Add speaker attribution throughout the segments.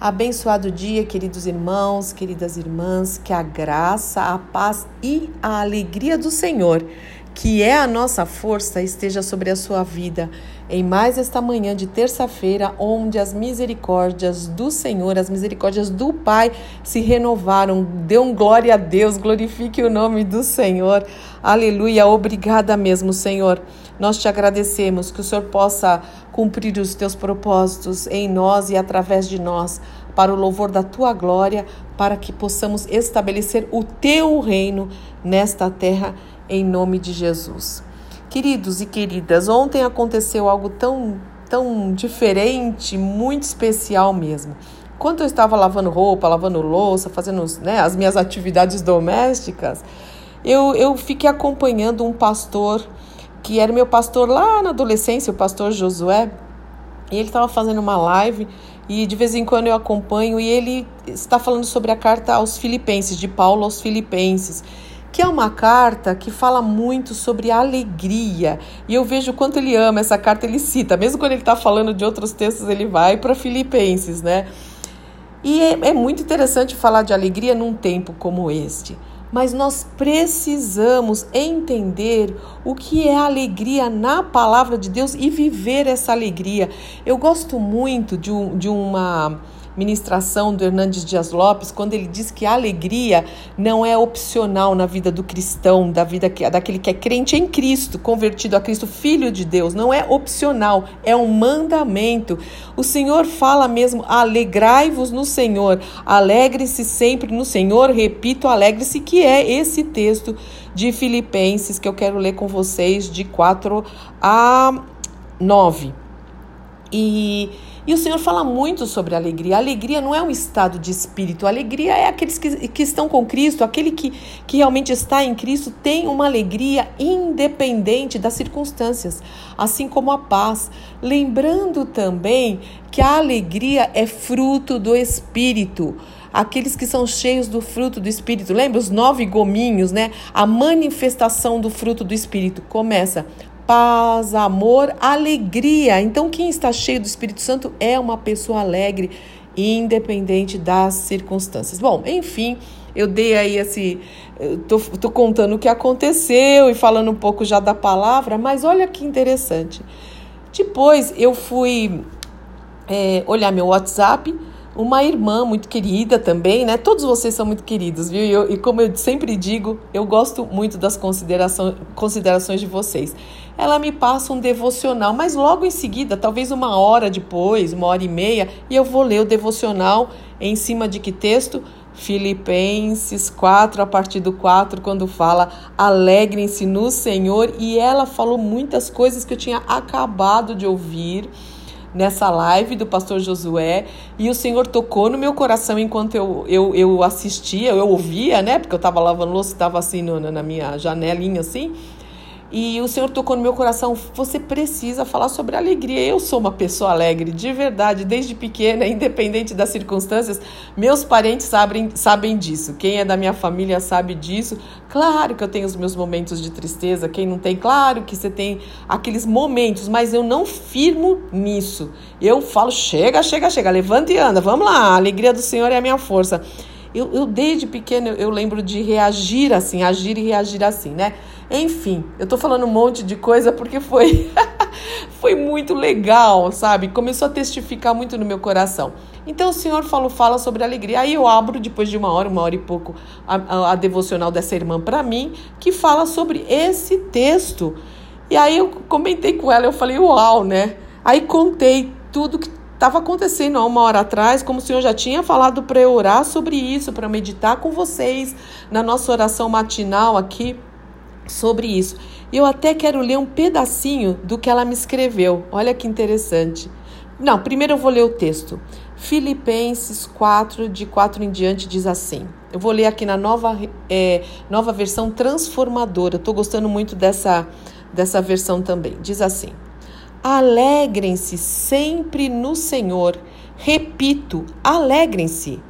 Speaker 1: Abençoado dia, queridos irmãos, queridas irmãs, que a graça, a paz e a alegria do Senhor, que é a nossa força, esteja sobre a sua vida em mais esta manhã de terça-feira, onde as misericórdias do Senhor, as misericórdias do Pai se renovaram. Dê um glória a Deus, glorifique o nome do Senhor. Aleluia, obrigada mesmo, Senhor. Nós te agradecemos que o Senhor possa cumprir os teus propósitos em nós e através de nós, para o louvor da tua glória, para que possamos estabelecer o teu reino nesta terra, em nome de Jesus. Queridos e queridas, ontem aconteceu algo tão, tão diferente, muito especial mesmo. Quando eu estava lavando roupa, lavando louça, fazendo né, as minhas atividades domésticas, eu, eu fiquei acompanhando um pastor que era meu pastor lá na adolescência, o pastor Josué, e ele estava fazendo uma live e de vez em quando eu acompanho e ele está falando sobre a carta aos Filipenses, de Paulo aos Filipenses, que é uma carta que fala muito sobre alegria. E eu vejo o quanto ele ama essa carta, ele cita, mesmo quando ele está falando de outros textos, ele vai para Filipenses, né? E é, é muito interessante falar de alegria num tempo como este mas nós precisamos entender o que é alegria na palavra de Deus e viver essa alegria. Eu gosto muito de, um, de uma ministração do Hernandes Dias Lopes, quando ele diz que a alegria não é opcional na vida do cristão, da vida que, daquele que é crente em Cristo, convertido a Cristo, filho de Deus, não é opcional, é um mandamento. O Senhor fala mesmo: alegrai-vos no Senhor, alegre-se sempre no Senhor, repito, alegre-se, que é esse texto de Filipenses que eu quero ler com vocês, de 4 a 9. E e o Senhor fala muito sobre alegria. A alegria não é um estado de espírito. A alegria é aqueles que, que estão com Cristo, aquele que, que realmente está em Cristo tem uma alegria independente das circunstâncias, assim como a paz. Lembrando também que a alegria é fruto do Espírito aqueles que são cheios do fruto do Espírito. Lembra os nove gominhos, né? A manifestação do fruto do Espírito começa paz, amor, alegria. Então, quem está cheio do Espírito Santo é uma pessoa alegre, independente das circunstâncias. Bom, enfim, eu dei aí esse. Tô, tô contando o que aconteceu e falando um pouco já da palavra, mas olha que interessante. Depois eu fui é, olhar meu WhatsApp uma irmã muito querida também, né? Todos vocês são muito queridos, viu? E, eu, e como eu sempre digo, eu gosto muito das considerações, considerações de vocês. Ela me passa um devocional, mas logo em seguida, talvez uma hora depois, uma hora e meia, e eu vou ler o devocional em cima de que texto? Filipenses 4, a partir do 4, quando fala alegrem-se no Senhor, e ela falou muitas coisas que eu tinha acabado de ouvir nessa live do pastor Josué e o Senhor tocou no meu coração enquanto eu, eu, eu assistia, eu ouvia, né? Porque eu estava lavando louça, estava assim no, na minha janelinha assim. E o Senhor tocou no meu coração. Você precisa falar sobre alegria. Eu sou uma pessoa alegre, de verdade, desde pequena, independente das circunstâncias. Meus parentes sabem, sabem disso. Quem é da minha família sabe disso. Claro que eu tenho os meus momentos de tristeza. Quem não tem, claro que você tem aqueles momentos, mas eu não firmo nisso. Eu falo: chega, chega, chega, levanta e anda. Vamos lá, a alegria do Senhor é a minha força. Eu, eu desde pequeno, eu, lembro de reagir assim, agir e reagir assim, né? Enfim, eu tô falando um monte de coisa porque foi foi muito legal, sabe? Começou a testificar muito no meu coração. Então o Senhor falou, fala sobre alegria. Aí eu abro depois de uma hora, uma hora e pouco, a, a, a devocional dessa irmã para mim, que fala sobre esse texto. E aí eu comentei com ela, eu falei, uau, né? Aí contei tudo que estava acontecendo há uma hora atrás, como o Senhor já tinha falado para eu orar sobre isso, para meditar com vocês na nossa oração matinal aqui sobre isso. Eu até quero ler um pedacinho do que ela me escreveu. Olha que interessante. Não, primeiro eu vou ler o texto. Filipenses 4, de 4 em diante, diz assim. Eu vou ler aqui na nova, é, nova versão transformadora. Estou gostando muito dessa, dessa versão também. Diz assim: Alegrem-se sempre no Senhor. Repito, alegrem-se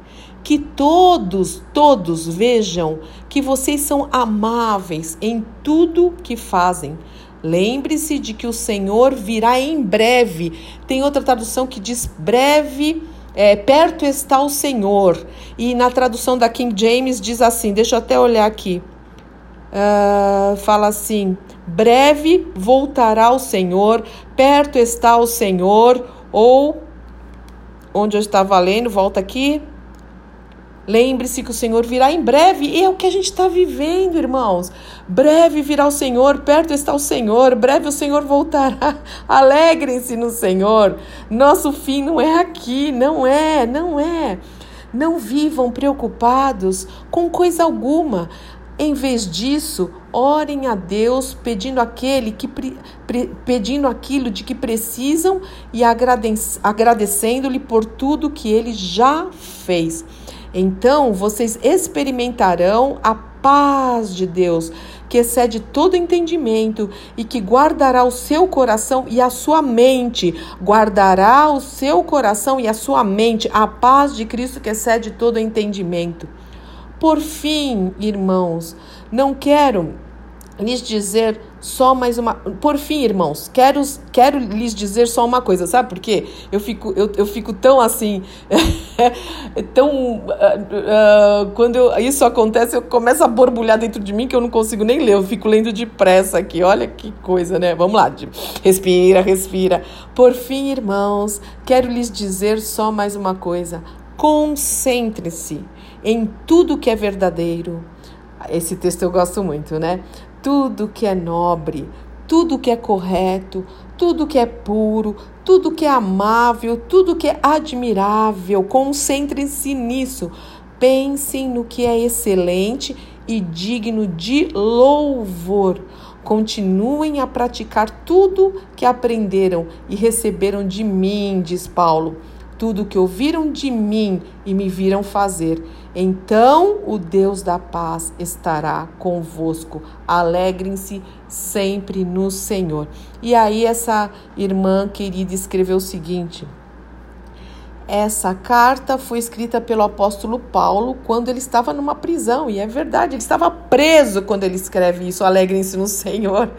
Speaker 1: que todos, todos vejam que vocês são amáveis em tudo que fazem. Lembre-se de que o Senhor virá em breve. Tem outra tradução que diz breve é, perto está o Senhor. E na tradução da King James diz assim: deixa eu até olhar aqui. Uh, fala assim: breve voltará o Senhor, perto está o Senhor, ou onde eu estava lendo, volta aqui. Lembre-se que o Senhor virá em breve, e é o que a gente está vivendo, irmãos. Breve virá o Senhor, perto está o Senhor, breve o Senhor voltará. Alegrem-se no Senhor. Nosso fim não é aqui, não é, não é. Não vivam preocupados com coisa alguma. Em vez disso, orem a Deus pedindo aquele que pedindo aquilo de que precisam e agradecendo-lhe por tudo que ele já fez. Então vocês experimentarão a paz de Deus, que excede todo entendimento e que guardará o seu coração e a sua mente. Guardará o seu coração e a sua mente, a paz de Cristo que excede todo entendimento. Por fim, irmãos, não quero lhes dizer só mais uma. Por fim, irmãos, quero, quero lhes dizer só uma coisa, sabe por quê? Eu fico, eu, eu fico tão assim. tão. Uh, uh, quando eu, isso acontece, eu começo a borbulhar dentro de mim que eu não consigo nem ler. Eu fico lendo depressa aqui. Olha que coisa, né? Vamos lá. Respira, respira. Por fim, irmãos, quero lhes dizer só mais uma coisa. Concentre-se em tudo que é verdadeiro. Esse texto eu gosto muito, né? tudo que é nobre, tudo que é correto, tudo que é puro, tudo que é amável, tudo que é admirável. Concentrem-se nisso. Pensem no que é excelente e digno de louvor. Continuem a praticar tudo que aprenderam e receberam de mim, diz Paulo. Tudo que ouviram de mim e me viram fazer então o Deus da paz estará convosco. Alegrem-se sempre no Senhor. E aí, essa irmã querida escreveu o seguinte. Essa carta foi escrita pelo apóstolo Paulo quando ele estava numa prisão, e é verdade, ele estava preso quando ele escreve isso. Alegrem-se no Senhor.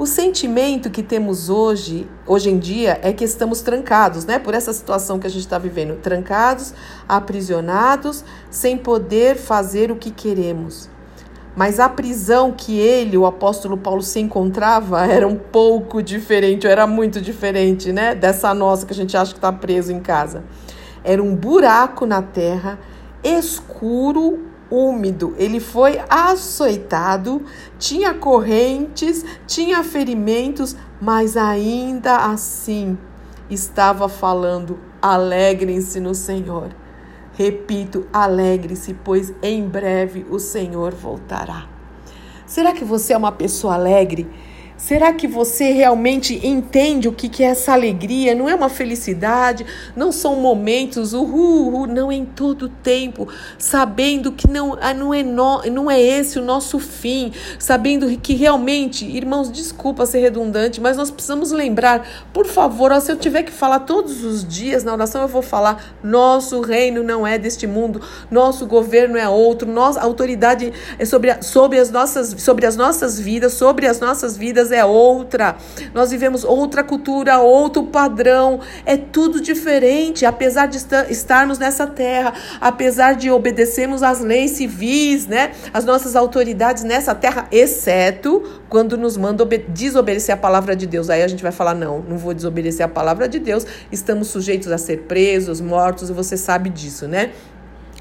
Speaker 1: O sentimento que temos hoje, hoje em dia, é que estamos trancados, né? Por essa situação que a gente está vivendo, trancados, aprisionados, sem poder fazer o que queremos. Mas a prisão que ele, o apóstolo Paulo, se encontrava era um pouco diferente, era muito diferente, né? Dessa nossa que a gente acha que está preso em casa. Era um buraco na terra, escuro, úmido. Ele foi açoitado, tinha correntes, tinha ferimentos, mas ainda assim estava falando: alegrem-se no Senhor. Repito, alegre-se, pois em breve o Senhor voltará. Será que você é uma pessoa alegre? Será que você realmente entende o que é essa alegria? Não é uma felicidade, não são momentos, uhul, uhul não é em todo tempo, sabendo que não, ah, não, é no, não é esse o nosso fim, sabendo que realmente, irmãos, desculpa ser redundante, mas nós precisamos lembrar, por favor, ó, se eu tiver que falar todos os dias na oração, eu vou falar: nosso reino não é deste mundo, nosso governo é outro, nossa autoridade é sobre, sobre, as nossas, sobre as nossas vidas, sobre as nossas vidas é outra. Nós vivemos outra cultura, outro padrão. É tudo diferente, apesar de estarmos nessa terra, apesar de obedecermos às leis civis, né? As nossas autoridades nessa terra, exceto quando nos manda desobedecer a palavra de Deus. Aí a gente vai falar: não, não vou desobedecer a palavra de Deus. Estamos sujeitos a ser presos, mortos, e você sabe disso, né?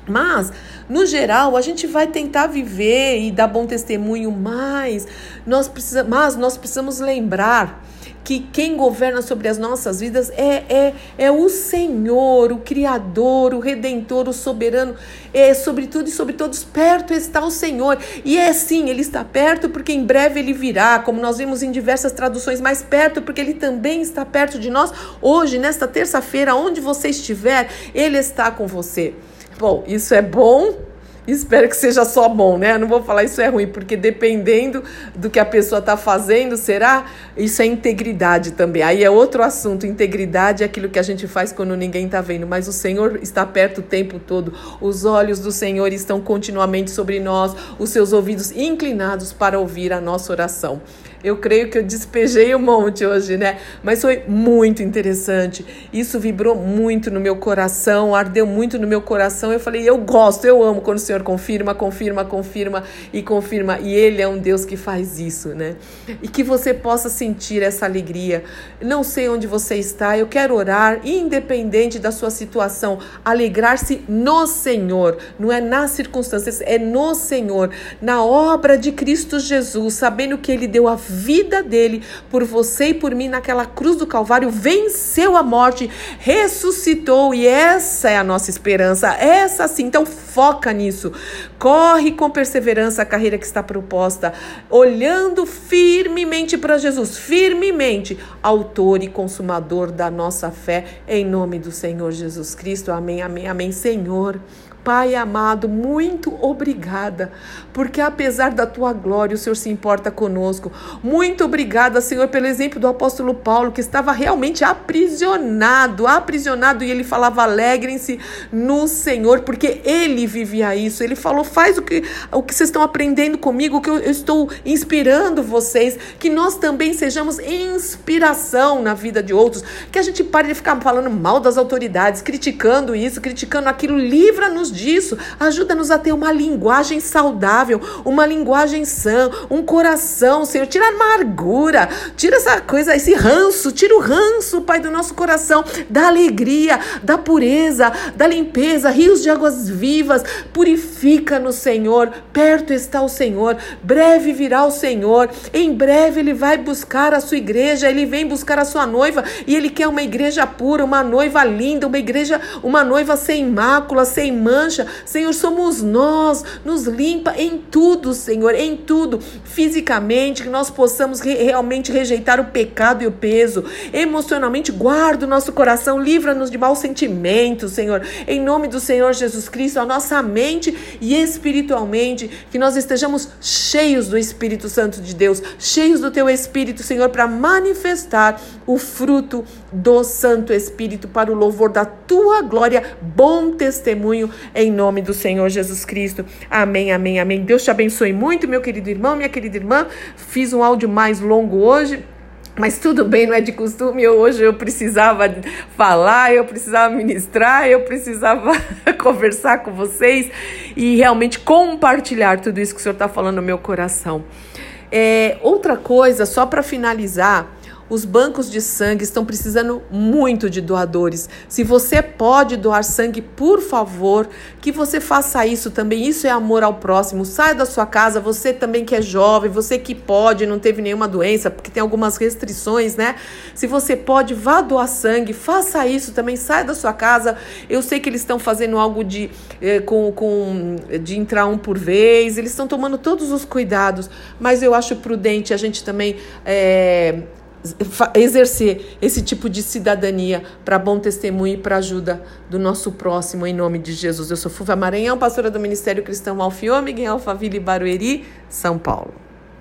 Speaker 1: Mas, no geral, a gente vai tentar viver e dar bom testemunho, mas nós, precisa, mas nós precisamos lembrar que quem governa sobre as nossas vidas é, é, é o Senhor, o Criador, o Redentor, o Soberano, é sobre tudo e sobre todos, perto está o Senhor. E é sim, Ele está perto porque em breve Ele virá, como nós vimos em diversas traduções, mais perto porque Ele também está perto de nós. Hoje, nesta terça-feira, onde você estiver, Ele está com você. Bom, isso é bom. Espero que seja só bom, né? não vou falar isso é ruim, porque dependendo do que a pessoa está fazendo, será? Isso é integridade também. Aí é outro assunto. Integridade é aquilo que a gente faz quando ninguém está vendo, mas o Senhor está perto o tempo todo. Os olhos do Senhor estão continuamente sobre nós, os seus ouvidos inclinados para ouvir a nossa oração. Eu creio que eu despejei um monte hoje, né? Mas foi muito interessante. Isso vibrou muito no meu coração, ardeu muito no meu coração. Eu falei, eu gosto, eu amo quando o Senhor confirma, confirma, confirma e confirma. E Ele é um Deus que faz isso, né? E que você possa sentir essa alegria. Não sei onde você está, eu quero orar, independente da sua situação, alegrar-se no Senhor, não é nas circunstâncias, é no Senhor, na obra de Cristo Jesus, sabendo que Ele deu a vida dele por você e por mim naquela cruz do Calvário, venceu a morte, ressuscitou e essa é a nossa esperança, essa sim. Então foca nisso, corre com perseverança a carreira que está proposta, olhando firmemente para Jesus, firmemente, autor e consumador da nossa fé, em nome do Senhor Jesus Cristo. Amém, amém, amém, Senhor. Pai amado, muito obrigada, porque apesar da tua glória, o Senhor se importa conosco. Muito obrigada, Senhor, pelo exemplo do apóstolo Paulo, que estava realmente aprisionado, aprisionado, e ele falava: alegrem-se no Senhor, porque ele vivia isso. Ele falou: faz o que, o que vocês estão aprendendo comigo, que eu, eu estou inspirando vocês, que nós também sejamos inspiração na vida de outros, que a gente pare de ficar falando mal das autoridades, criticando isso, criticando aquilo, livra-nos disso. Ajuda-nos a ter uma linguagem saudável, uma linguagem sã, um coração, Senhor. Tira a amargura, tira essa coisa, esse ranço, tira o ranço, Pai, do nosso coração, da alegria, da pureza, da limpeza, rios de águas vivas. Purifica-nos, Senhor. Perto está o Senhor. Breve virá o Senhor. Em breve ele vai buscar a sua igreja, ele vem buscar a sua noiva e ele quer uma igreja pura, uma noiva linda, uma igreja, uma noiva sem mácula, sem mancha mancha. Senhor, somos nós. Nos limpa em tudo, Senhor, em tudo. Fisicamente, que nós possamos re realmente rejeitar o pecado e o peso. Emocionalmente, guarda o nosso coração, livra-nos de maus sentimentos, Senhor. Em nome do Senhor Jesus Cristo, a nossa mente e espiritualmente, que nós estejamos cheios do Espírito Santo de Deus, cheios do Teu Espírito, Senhor, para manifestar o fruto do Santo Espírito para o louvor da Tua glória, bom testemunho em nome do Senhor Jesus Cristo. Amém, amém, amém. Deus te abençoe muito, meu querido irmão, minha querida irmã. Fiz um áudio mais longo hoje. Mas tudo bem, não é de costume. Eu, hoje eu precisava falar, eu precisava ministrar, eu precisava conversar com vocês e realmente compartilhar tudo isso que o Senhor está falando no meu coração. É, outra coisa, só para finalizar, os bancos de sangue estão precisando muito de doadores. Se você pode doar sangue, por favor, que você faça isso também. Isso é amor ao próximo. Saia da sua casa, você também que é jovem, você que pode, não teve nenhuma doença, porque tem algumas restrições, né? Se você pode, vá doar sangue, faça isso também. Saia da sua casa. Eu sei que eles estão fazendo algo de, eh, com, com, de entrar um por vez, eles estão tomando todos os cuidados, mas eu acho prudente a gente também. Eh, exercer esse tipo de cidadania para bom testemunho e para ajuda do nosso próximo, em nome de Jesus. Eu sou Fuva Maranhão, pastora do Ministério Cristão Alfiômega, em Alphaville, Barueri, São Paulo.